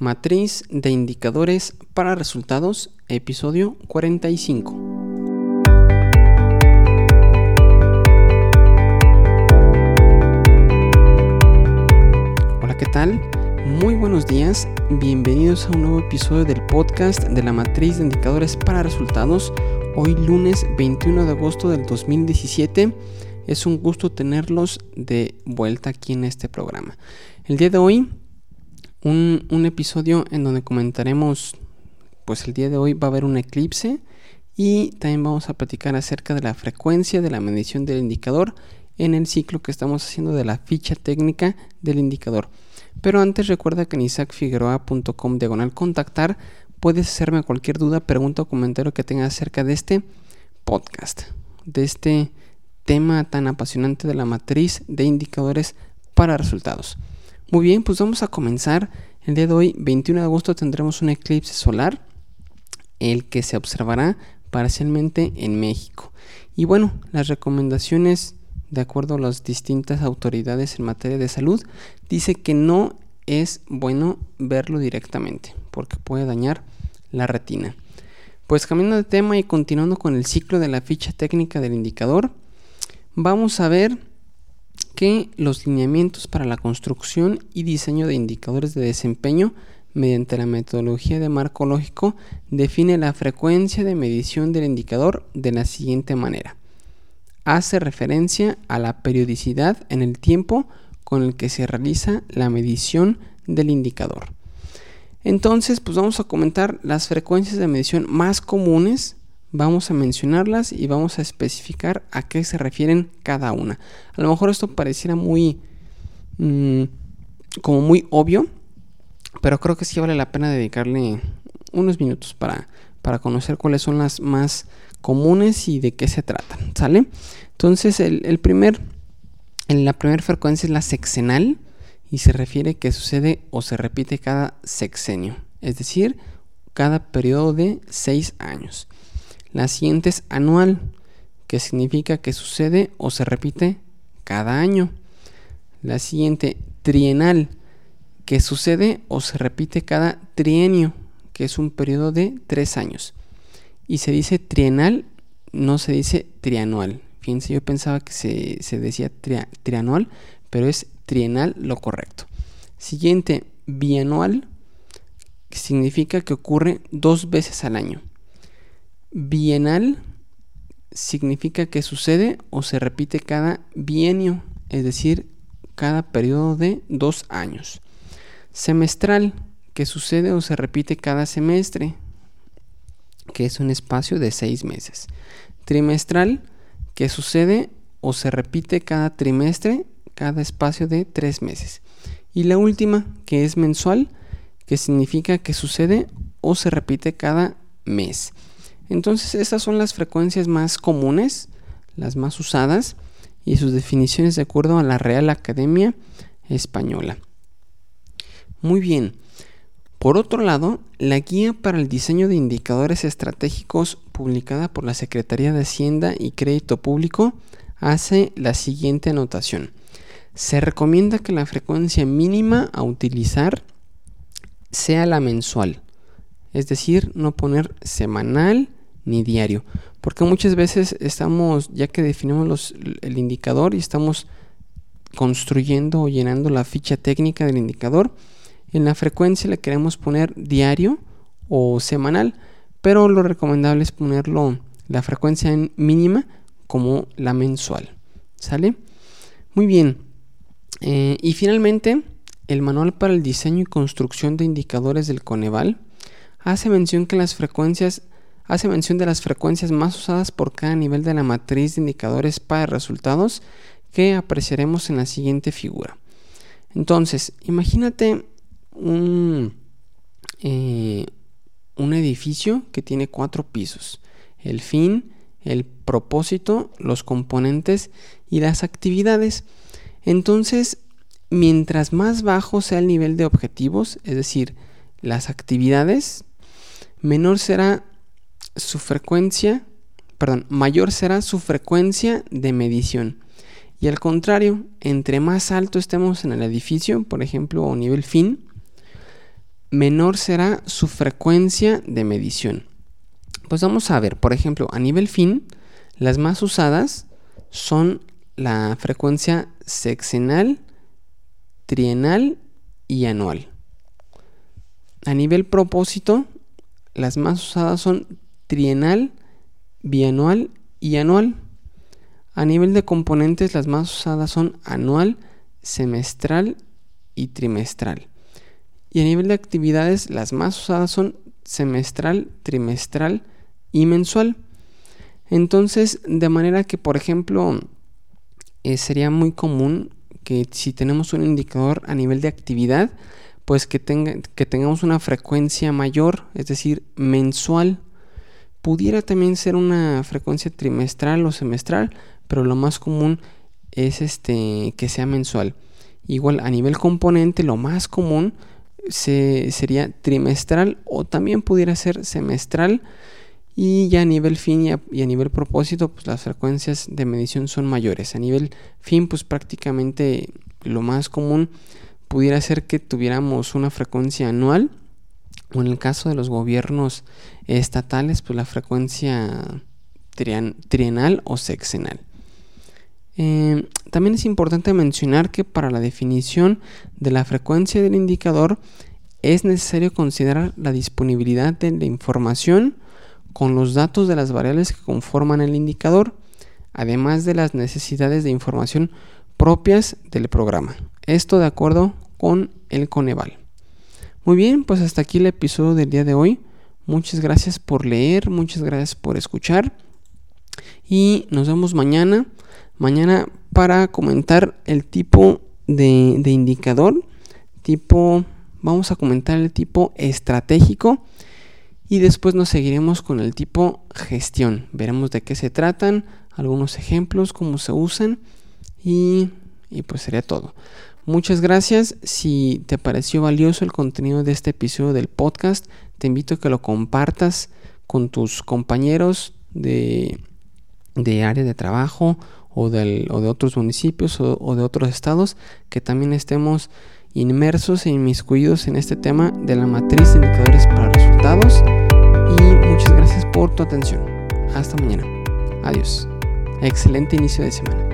Matriz de indicadores para resultados, episodio 45. Hola, ¿qué tal? Muy buenos días, bienvenidos a un nuevo episodio del podcast de la Matriz de indicadores para resultados. Hoy lunes 21 de agosto del 2017. Es un gusto tenerlos de vuelta aquí en este programa. El día de hoy un, episodio en donde comentaremos, pues el día de hoy va a haber un eclipse y también vamos a platicar acerca de la frecuencia de la medición del indicador en el ciclo que estamos haciendo de la ficha técnica del indicador. Pero antes recuerda que en isaacfigueroa.com diagonal contactar puedes hacerme cualquier duda, pregunta o comentario que tengas acerca de este podcast, de este tema tan apasionante de la matriz de indicadores para resultados. Muy bien, pues vamos a comenzar. El día de hoy, 21 de agosto, tendremos un eclipse solar, el que se observará parcialmente en México. Y bueno, las recomendaciones, de acuerdo a las distintas autoridades en materia de salud, dice que no es bueno verlo directamente, porque puede dañar la retina. Pues cambiando de tema y continuando con el ciclo de la ficha técnica del indicador, vamos a ver que los lineamientos para la construcción y diseño de indicadores de desempeño mediante la metodología de marco lógico define la frecuencia de medición del indicador de la siguiente manera. Hace referencia a la periodicidad en el tiempo con el que se realiza la medición del indicador. Entonces, pues vamos a comentar las frecuencias de medición más comunes vamos a mencionarlas y vamos a especificar a qué se refieren cada una. A lo mejor esto pareciera muy mm, como muy obvio, pero creo que sí vale la pena dedicarle unos minutos para, para conocer cuáles son las más comunes y de qué se tratan, ¿sale? Entonces el, primer, en la primera frecuencia es la sexenal y se refiere que sucede o se repite cada sexenio, es decir, cada periodo de seis años. La siguiente es anual, que significa que sucede o se repite cada año. La siguiente trienal, que sucede o se repite cada trienio, que es un periodo de tres años. Y se dice trienal, no se dice trianual. Fíjense, yo pensaba que se, decía trianual, pero es trienal lo correcto. Siguiente, bianual, que significa que ocurre dos veces al año. Bienal significa que sucede o se repite cada bienio, es decir, cada periodo de dos años. Semestral, que sucede o se repite cada semestre, que es un espacio de seis meses. Trimestral, que sucede o se repite cada trimestre, cada espacio de tres meses. Y la última, que es mensual, que significa que sucede o se repite cada mes. Entonces esas son las frecuencias más comunes, las más usadas y sus definiciones de acuerdo a la Real Academia Española. Muy bien. Por otro lado, la guía para el diseño de indicadores estratégicos publicada por la Secretaría de Hacienda y Crédito Público hace la siguiente anotación. Se recomienda que la frecuencia mínima a utilizar sea la mensual, es decir, no poner semanal, ni diario. Porque muchas veces estamos, ya que definimos el indicador y estamos construyendo o llenando la ficha técnica del indicador, en la frecuencia le queremos poner diario o semanal, pero lo recomendable es ponerlo la frecuencia en mínima como la mensual. ¿Sale? Muy bien. Eh, y finalmente, el manual para el diseño y construcción de indicadores del Coneval hace mención que las frecuencias hace mención de las frecuencias más usadas por cada nivel de la matriz de indicadores para resultados que apreciaremos en la siguiente figura. Entonces, imagínate un, eh, un edificio que tiene cuatro pisos. El fin, el propósito, los componentes y las actividades. Entonces, mientras más bajo sea el nivel de objetivos, es decir, las actividades, menor será su frecuencia, perdón, mayor será su frecuencia de medición. Y al contrario, entre más alto estemos en el edificio, por ejemplo, a nivel fin, menor será su frecuencia de medición. Pues vamos a ver, por ejemplo, a nivel fin, las más usadas son la frecuencia sexenal, trienal y anual. A nivel propósito, las más usadas son trienal, bianual y anual. A nivel de componentes, las más usadas son anual, semestral y trimestral. Y a nivel de actividades, las más usadas son semestral, trimestral y mensual. Entonces, de manera que, por ejemplo, eh, sería muy común que si tenemos un indicador a nivel de actividad, pues que, tenga, que tengamos una frecuencia mayor, es decir, mensual. Pudiera también ser una frecuencia trimestral o semestral, pero lo más común es este que sea mensual. Igual a nivel componente, lo más común se, sería trimestral o también pudiera ser semestral. Y ya a nivel fin y a, y a, nivel propósito, pues las frecuencias de medición son mayores. A nivel fin, pues prácticamente lo más común pudiera ser que tuviéramos una frecuencia anual. O en el caso de los gobiernos estatales, pues la frecuencia trienal o sexenal. Eh, también es importante mencionar que para la definición de la frecuencia del indicador es necesario considerar la disponibilidad de la información con los datos de las variables que conforman el indicador, además de las necesidades de información propias del programa. Esto de acuerdo con el Coneval. Muy bien, pues hasta aquí el episodio del día de hoy. Muchas gracias por leer, muchas gracias por escuchar y nos vemos mañana mañana para comentar el tipo de, indicador, tipo, vamos a comentar el tipo estratégico y después nos seguiremos con el tipo gestión. Veremos de qué se tratan, algunos ejemplos, cómo se usan y, y pues sería todo. Muchas gracias. Si te pareció valioso el contenido de este episodio del podcast, te invito a que lo compartas con tus compañeros de, área de trabajo o de otros municipios o, o de otros estados, que también estemos inmersos e inmiscuidos en este tema de la matriz de indicadores para resultados. Y muchas gracias por tu atención. Hasta mañana. Adiós. Excelente inicio de semana.